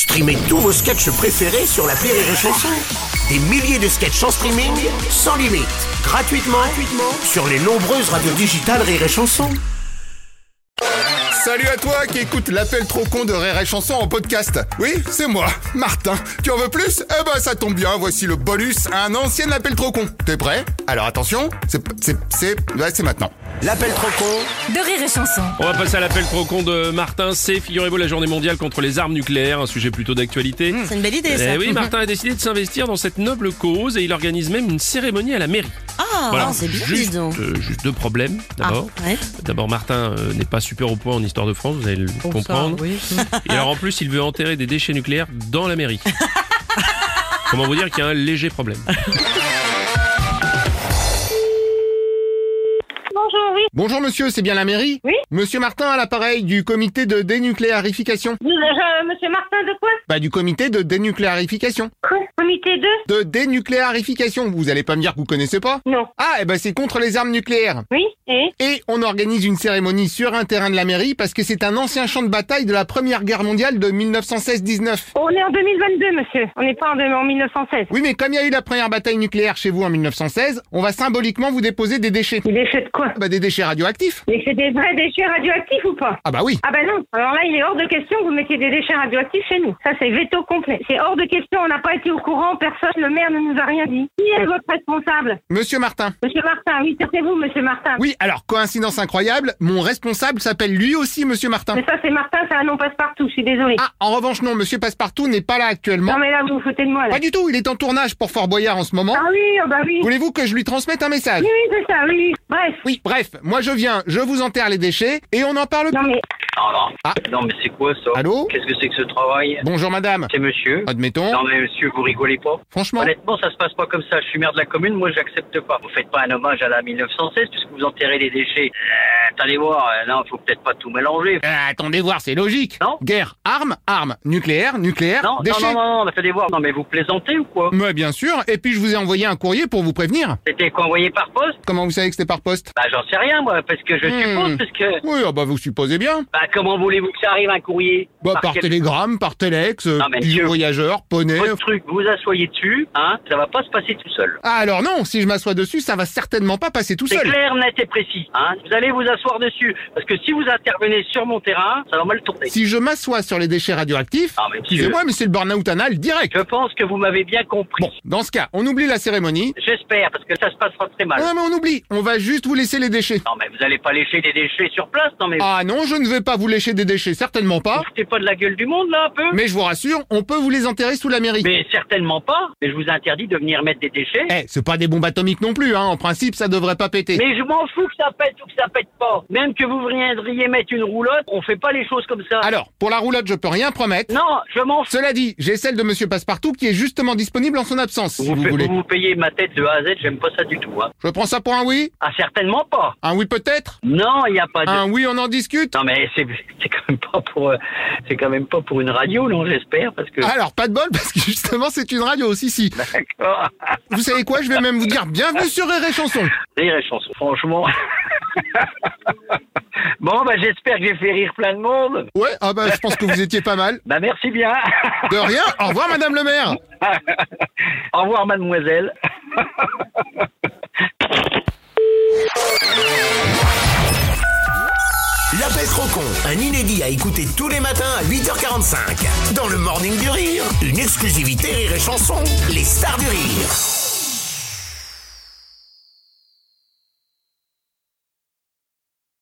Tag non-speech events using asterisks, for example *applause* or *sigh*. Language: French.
Streamez tous vos sketchs préférés sur la Rire et Chanson. Des milliers de sketchs en streaming, sans limite, gratuitement, gratuitement sur les nombreuses radios digitales Rire et Chanson. Salut à toi qui écoute l'appel trop con de Rire Chanson en podcast. Oui, c'est moi, Martin. Tu en veux plus? Eh ben ça tombe bien, voici le bonus à un ancien appel trop con. T'es prêt? Alors attention, c'est c'est c'est ouais, c'est maintenant. L'appel trop con de rire et chanson. On va passer à l'appel trop con de Martin. C'est, figurez-vous, la journée mondiale contre les armes nucléaires, un sujet plutôt d'actualité. C'est une belle idée ça. Eh oui, Martin a décidé de s'investir dans cette noble cause et il organise même une cérémonie à la mairie. Ah, Voilà. c'est bien, juste, dis donc. euh, juste deux problèmes, d'abord. Ah, ouais. D'abord, Martin euh, n'est pas super au point en histoire de France, vous allez le comprendre. *laughs* Et alors, en plus, il veut enterrer des déchets nucléaires dans la mairie. *laughs* Comment vous dire qu'il y a un léger problème *laughs* Bonjour, monsieur, c'est bien la mairie Oui. Monsieur Martin à l'appareil du comité de dénucléarification. Euh, monsieur Martin de quoi Bah du comité de dénucléarification. Quoi Comité de De dénucléarification. Vous allez pas me dire que vous connaissez pas Non. Ah, eh ben c'est contre les armes nucléaires. Oui, et Et on organise une cérémonie sur un terrain de la mairie parce que c'est un ancien champ de bataille de la Première Guerre mondiale de 1916-19. On est en 2022, monsieur. On n'est pas en, en 1916. Oui, mais comme il y a eu la première bataille nucléaire chez vous en 1916, on va symboliquement vous déposer des déchets. Des déchets de quoi Bah des déchets radioactifs. Mais c'est des vrais déchets radioactifs ou pas Ah bah oui. Ah ben non. Alors là, il est hors de question que vous mettiez des déchets radioactifs chez nous. Ça, c'est veto complet. C'est hors de question. On n'a pas été au courant. Personne, le maire ne nous a rien dit. Qui est votre responsable Monsieur Martin. Monsieur Martin. Oui, c'est vous, monsieur Martin. Oui, alors, coïncidence incroyable, mon responsable s'appelle lui aussi Monsieur Martin. Mais ça, c'est Martin, c'est un nom passe-partout. Je suis désolée. Ah, en revanche, non, Monsieur Passepartout n'est pas là actuellement. Non, mais là, vous vous foutez de moi, là. Pas du tout, il est en tournage pour Fort Boyard en ce moment. Ah oui, ah bah oui. Voulez-vous que je lui transmette un message Oui, oui, c'est ça, oui, oui. Bref. Oui, bref, moi je viens, je vous enterre les déchets et on en parle. Non, mais Non, non. Ah. Non, mais c'est quoi ça? Allô? Qu'est-ce que c'est que ce travail? Bonjour madame. C'est monsieur Admettons. Non, mais monsieur, vous rigolez pas? Franchement. Honnêtement, ça se passe pas comme ça. Je suis maire de la commune, moi j'accepte pas. Vous faites pas un hommage à la 1916 puisque vous enterrez les déchets. Euh, attendez voir, euh, non, faut peut-être pas tout mélanger. Euh, attendez voir, c'est logique. Non. Guerre, armes, armes, nucléaire, nucléaire, Non, non, déchets. non, non, non, attendez voir. Non, mais vous plaisantez ou quoi? Ouais, bien sûr. Et puis je vous ai envoyé un courrier pour vous prévenir. C'était quoi envoyé par poste? Comment vous savez que c'était par poste? Bah, j'en sais rien, moi, parce que je Hmm. suppose, parce que. Oui, ah bah vous supposez bien. Bah, comment voulez-vous que ça arrive un courrier? Bah par, quel- télégramme, par téléx, euh, Non, mais monsieur- voyageur, poney. Votre truc, vous asseyez dessus, hein, ça va pas se passer tout seul. Ah alors non, si je m'assois dessus, ça va certainement pas passer tout C'est seul. clair, net et précis. Hein vous allez vous asseoir dessus. Parce que si vous intervenez sur mon terrain, ça va mal tourner. Si je m'assois sur les déchets radioactifs, Ah, excusez-moi, mais c'est le burn-out anal direct. Je pense que vous m'avez bien compris. Bon, dans ce cas, on oublie la cérémonie. J'espère, parce que ça se passera très mal. Non mais on oublie, on va juste vous laisser les déchets. Non, mais vous allez pas lécher des déchets sur place, non mais Ah non, je ne vais pas vous lécher des déchets, certainement vous pas. foutez pas de la gueule du monde, là, un peu Mais je vous rassure, on peut vous les enterrer sous la mairie. Mais certainement pas. Mais je vous interdis de venir mettre des déchets. Eh, c'est pas des bombes atomiques non plus, hein. En principe, ça devrait pas péter. Mais je m'en fous que ça pète ou que ça pète pas. Même que vous viendriez mettre une roulotte, on fait pas les choses comme ça. Alors, pour la roulotte, je peux rien promettre. Non, je m'en fous. Cela dit, j'ai celle de Monsieur Passepartout qui est justement disponible en son absence, si Vous, vous voulez. vous payez ma tête de A à Z, j'aime pas ça du tout. Hein. Je prends ça pour un oui? Ah, certainement pas. Un oui peut-être? Non, il n'y a pas de... Un oui, on en discute? Non mais c'est c'est quand même pas pour euh, c'est quand même pas pour une radio non j'espère parce que Alors, pas de bol, *laughs* parce que justement, c'est une radio aussi, si. d'accord Vous savez quoi? Je vais même vous dire bienvenue sur Rire et Chanson. rire et chanson franchement *laughs* *laughs* bon bah j'espère que j'ai fait rire plein de monde Ouais, ah bah, je pense que vous étiez pas mal. *laughs* bah merci bien De rien. Au revoir, Madame le maire. *laughs* au revoir mademoiselle L'appel trop con, un inédit à écouter tous les matins à 8h45. Dans le Morning du Rire, une exclusivité Rire et Chanson, les stars du rire.